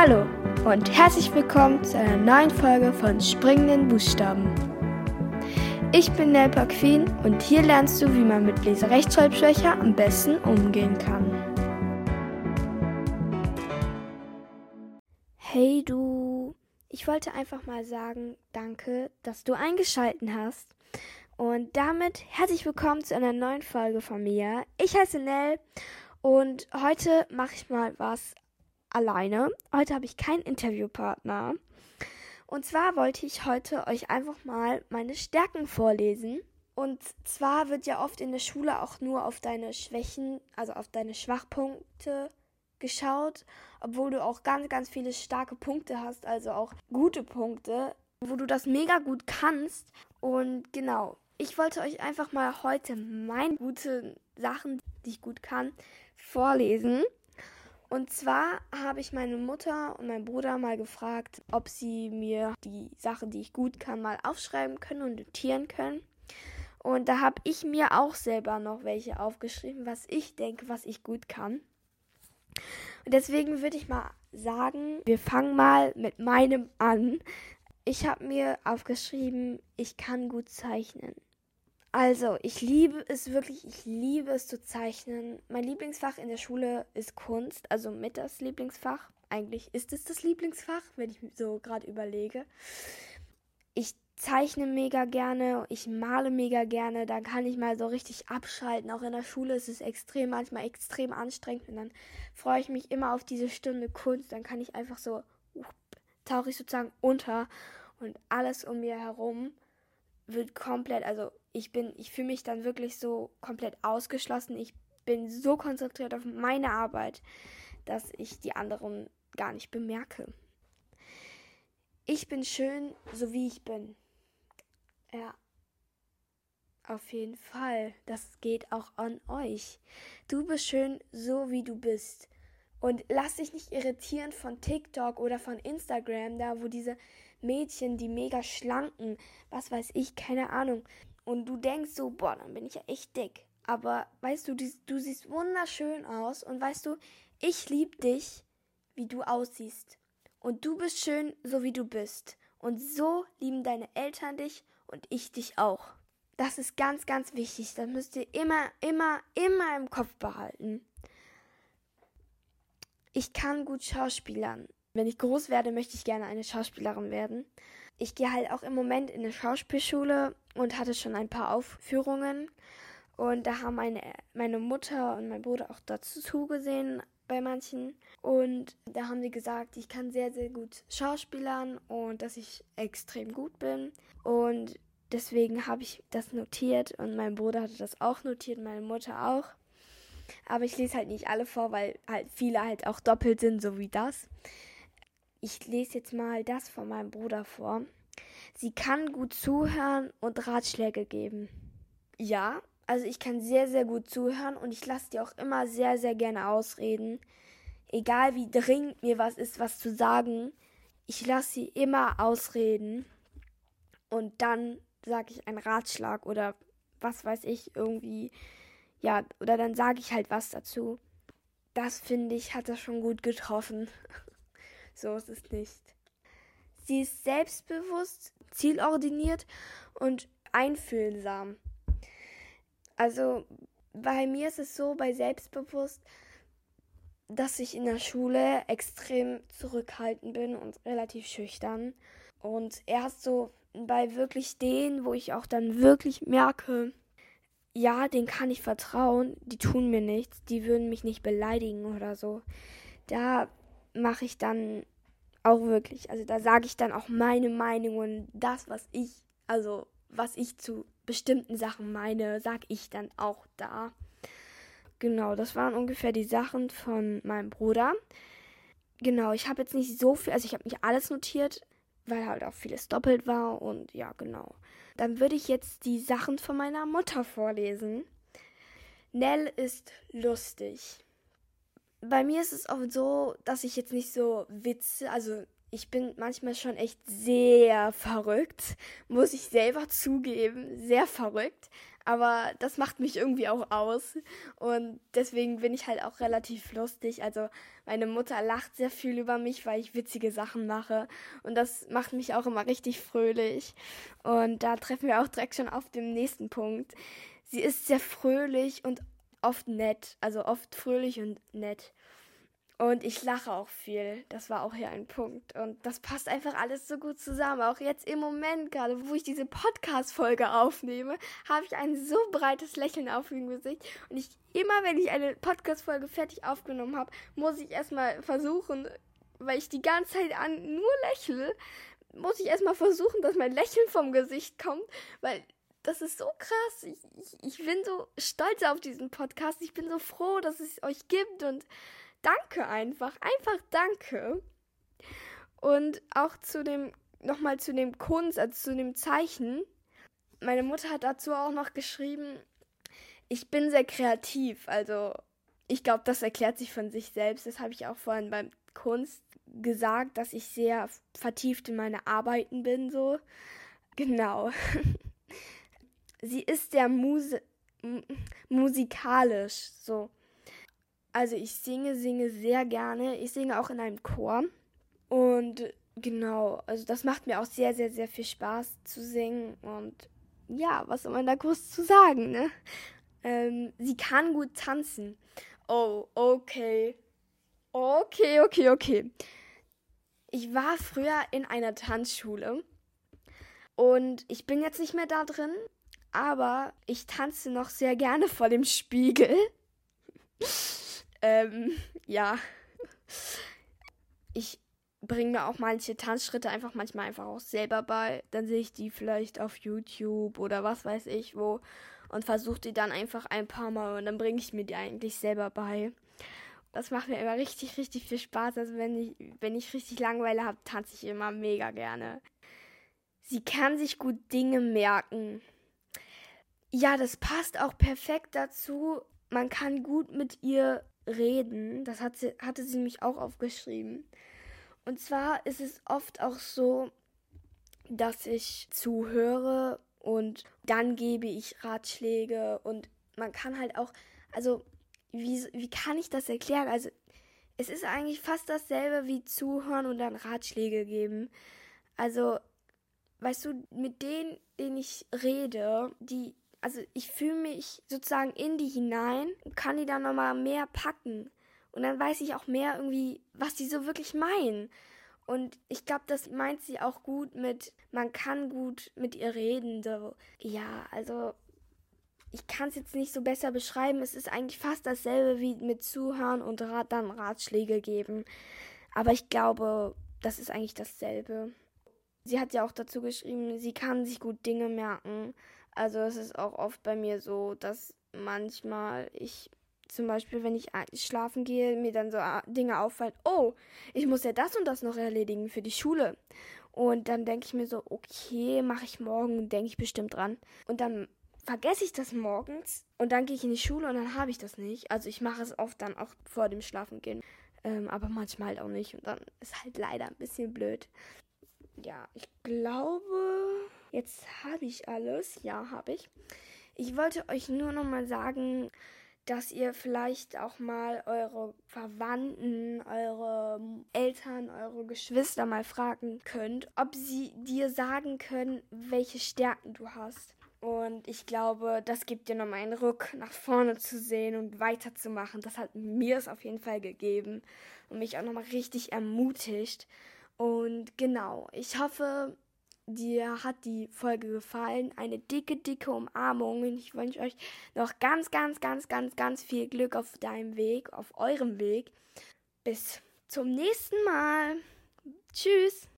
Hallo und herzlich willkommen zu einer neuen Folge von Springenden Buchstaben. Ich bin Nelpa Queen und hier lernst du, wie man mit Leserechtschreibschwäche am besten umgehen kann. Hey du, ich wollte einfach mal sagen, danke, dass du eingeschalten hast. Und damit herzlich willkommen zu einer neuen Folge von mir. Ich heiße Nell und heute mache ich mal was alleine. Heute habe ich keinen Interviewpartner. Und zwar wollte ich heute euch einfach mal meine Stärken vorlesen. Und zwar wird ja oft in der Schule auch nur auf deine Schwächen, also auf deine Schwachpunkte geschaut, obwohl du auch ganz, ganz viele starke Punkte hast, also auch gute Punkte, wo du das mega gut kannst. Und genau, ich wollte euch einfach mal heute meine guten Sachen, die ich gut kann, vorlesen. Und zwar habe ich meine Mutter und meinen Bruder mal gefragt, ob sie mir die Sachen, die ich gut kann, mal aufschreiben können und notieren können. Und da habe ich mir auch selber noch welche aufgeschrieben, was ich denke, was ich gut kann. Und deswegen würde ich mal sagen, wir fangen mal mit meinem an. Ich habe mir aufgeschrieben, ich kann gut zeichnen. Also, ich liebe es wirklich, ich liebe es zu zeichnen. Mein Lieblingsfach in der Schule ist Kunst, also mit das Lieblingsfach. Eigentlich ist es das Lieblingsfach, wenn ich so gerade überlege. Ich zeichne mega gerne, ich male mega gerne, da kann ich mal so richtig abschalten. Auch in der Schule ist es extrem, manchmal extrem anstrengend und dann freue ich mich immer auf diese Stunde Kunst. Dann kann ich einfach so, tauche ich sozusagen unter und alles um mir herum wird komplett, also ich bin, ich fühle mich dann wirklich so komplett ausgeschlossen. Ich bin so konzentriert auf meine Arbeit, dass ich die anderen gar nicht bemerke. Ich bin schön, so wie ich bin. Ja. Auf jeden Fall. Das geht auch an euch. Du bist schön, so wie du bist. Und lass dich nicht irritieren von TikTok oder von Instagram, da wo diese Mädchen, die mega schlanken, was weiß ich, keine Ahnung. Und du denkst so, boah, dann bin ich ja echt dick. Aber weißt du, du siehst wunderschön aus und weißt du, ich liebe dich, wie du aussiehst. Und du bist schön, so wie du bist. Und so lieben deine Eltern dich und ich dich auch. Das ist ganz, ganz wichtig. Das müsst ihr immer, immer, immer im Kopf behalten. Ich kann gut schauspielern wenn ich groß werde, möchte ich gerne eine Schauspielerin werden. Ich gehe halt auch im Moment in eine Schauspielschule und hatte schon ein paar Aufführungen. Und da haben meine, meine Mutter und mein Bruder auch dazu zugesehen bei manchen. Und da haben sie gesagt, ich kann sehr, sehr gut schauspielern und dass ich extrem gut bin. Und deswegen habe ich das notiert und mein Bruder hatte das auch notiert, meine Mutter auch. Aber ich lese halt nicht alle vor, weil halt viele halt auch doppelt sind, so wie das. Ich lese jetzt mal das von meinem Bruder vor. Sie kann gut zuhören und Ratschläge geben. Ja, also ich kann sehr, sehr gut zuhören und ich lasse dir auch immer sehr, sehr gerne ausreden. Egal wie dringend mir was ist, was zu sagen, ich lasse sie immer ausreden und dann sage ich einen Ratschlag oder was weiß ich irgendwie. Ja, oder dann sage ich halt was dazu. Das finde ich, hat er schon gut getroffen. So ist es nicht. Sie ist selbstbewusst, zielordiniert und einfühlsam. Also bei mir ist es so, bei selbstbewusst, dass ich in der Schule extrem zurückhaltend bin und relativ schüchtern. Und erst so bei wirklich denen, wo ich auch dann wirklich merke, ja, denen kann ich vertrauen, die tun mir nichts, die würden mich nicht beleidigen oder so. Da mache ich dann auch wirklich. Also da sage ich dann auch meine Meinung und das, was ich, also was ich zu bestimmten Sachen meine, sage ich dann auch da. Genau, das waren ungefähr die Sachen von meinem Bruder. Genau, ich habe jetzt nicht so viel, also ich habe nicht alles notiert, weil halt auch vieles doppelt war und ja, genau. Dann würde ich jetzt die Sachen von meiner Mutter vorlesen. Nell ist lustig bei mir ist es oft so, dass ich jetzt nicht so Witze, also ich bin manchmal schon echt sehr verrückt, muss ich selber zugeben, sehr verrückt. Aber das macht mich irgendwie auch aus. Und deswegen bin ich halt auch relativ lustig. Also meine Mutter lacht sehr viel über mich, weil ich witzige Sachen mache. Und das macht mich auch immer richtig fröhlich. Und da treffen wir auch direkt schon auf den nächsten Punkt. Sie ist sehr fröhlich und oft nett. Also oft fröhlich und nett. Und ich lache auch viel. Das war auch hier ein Punkt. Und das passt einfach alles so gut zusammen. Auch jetzt im Moment, gerade wo ich diese Podcast-Folge aufnehme, habe ich ein so breites Lächeln auf dem Gesicht. Und ich, immer wenn ich eine Podcast-Folge fertig aufgenommen habe, muss ich erstmal versuchen, weil ich die ganze Zeit an nur lächle, muss ich erstmal versuchen, dass mein Lächeln vom Gesicht kommt, weil das ist so krass. Ich, ich, ich bin so stolz auf diesen Podcast. Ich bin so froh, dass es euch gibt und danke einfach. Einfach danke. Und auch zu dem, nochmal zu dem Kunst, also zu dem Zeichen. Meine Mutter hat dazu auch noch geschrieben, ich bin sehr kreativ. Also ich glaube, das erklärt sich von sich selbst. Das habe ich auch vorhin beim Kunst gesagt, dass ich sehr vertieft in meine Arbeiten bin, so. Genau. Sie ist sehr Muse musikalisch, so. Also ich singe, singe sehr gerne. Ich singe auch in einem Chor. Und genau, also das macht mir auch sehr, sehr, sehr viel Spaß zu singen. Und ja, was soll man da groß zu sagen, ne? Ähm, sie kann gut tanzen. Oh, okay. Okay, okay, okay. Ich war früher in einer Tanzschule und ich bin jetzt nicht mehr da drin, aber ich tanze noch sehr gerne vor dem Spiegel. Ähm, ja. Ich bringe mir auch manche Tanzschritte einfach manchmal einfach auch selber bei. Dann sehe ich die vielleicht auf YouTube oder was weiß ich wo und versuche die dann einfach ein paar Mal und dann bringe ich mir die eigentlich selber bei. Das macht mir immer richtig, richtig viel Spaß. Also wenn ich, wenn ich richtig Langeweile habe, tanze ich immer mega gerne. Sie kann sich gut Dinge merken. Ja, das passt auch perfekt dazu. Man kann gut mit ihr reden. Das hat sie, hatte sie mich auch aufgeschrieben. Und zwar ist es oft auch so, dass ich zuhöre und dann gebe ich Ratschläge und man kann halt auch, also wie, wie kann ich das erklären? Also es ist eigentlich fast dasselbe wie zuhören und dann Ratschläge geben. Also, weißt du, mit denen, denen ich rede, die also ich fühle mich sozusagen in die hinein und kann die dann nochmal mehr packen. Und dann weiß ich auch mehr irgendwie, was die so wirklich meinen. Und ich glaube, das meint sie auch gut mit, man kann gut mit ihr reden. So. Ja, also ich kann es jetzt nicht so besser beschreiben. Es ist eigentlich fast dasselbe wie mit Zuhören und Rat, dann Ratschläge geben. Aber ich glaube, das ist eigentlich dasselbe. Sie hat ja auch dazu geschrieben, sie kann sich gut Dinge merken. Also es ist auch oft bei mir so, dass manchmal ich zum Beispiel, wenn ich schlafen gehe, mir dann so Dinge auffallen, oh, ich muss ja das und das noch erledigen für die Schule. Und dann denke ich mir so, okay, mache ich morgen, denke ich bestimmt dran. Und dann vergesse ich das morgens und dann gehe ich in die Schule und dann habe ich das nicht. Also ich mache es oft dann auch vor dem Schlafengehen. Ähm, aber manchmal halt auch nicht. Und dann ist halt leider ein bisschen blöd. Ja, ich glaube, Jetzt habe ich alles. Ja, habe ich. Ich wollte euch nur noch mal sagen, dass ihr vielleicht auch mal eure Verwandten, eure Eltern, eure Geschwister mal fragen könnt, ob sie dir sagen können, welche Stärken du hast. Und ich glaube, das gibt dir nochmal einen Ruck, nach vorne zu sehen und weiterzumachen. Das hat mir es auf jeden Fall gegeben und mich auch nochmal richtig ermutigt. Und genau, ich hoffe, dir hat die Folge gefallen. Eine dicke, dicke Umarmung. Und ich wünsche euch noch ganz, ganz, ganz, ganz, ganz viel Glück auf deinem Weg, auf eurem Weg. Bis zum nächsten Mal. Tschüss.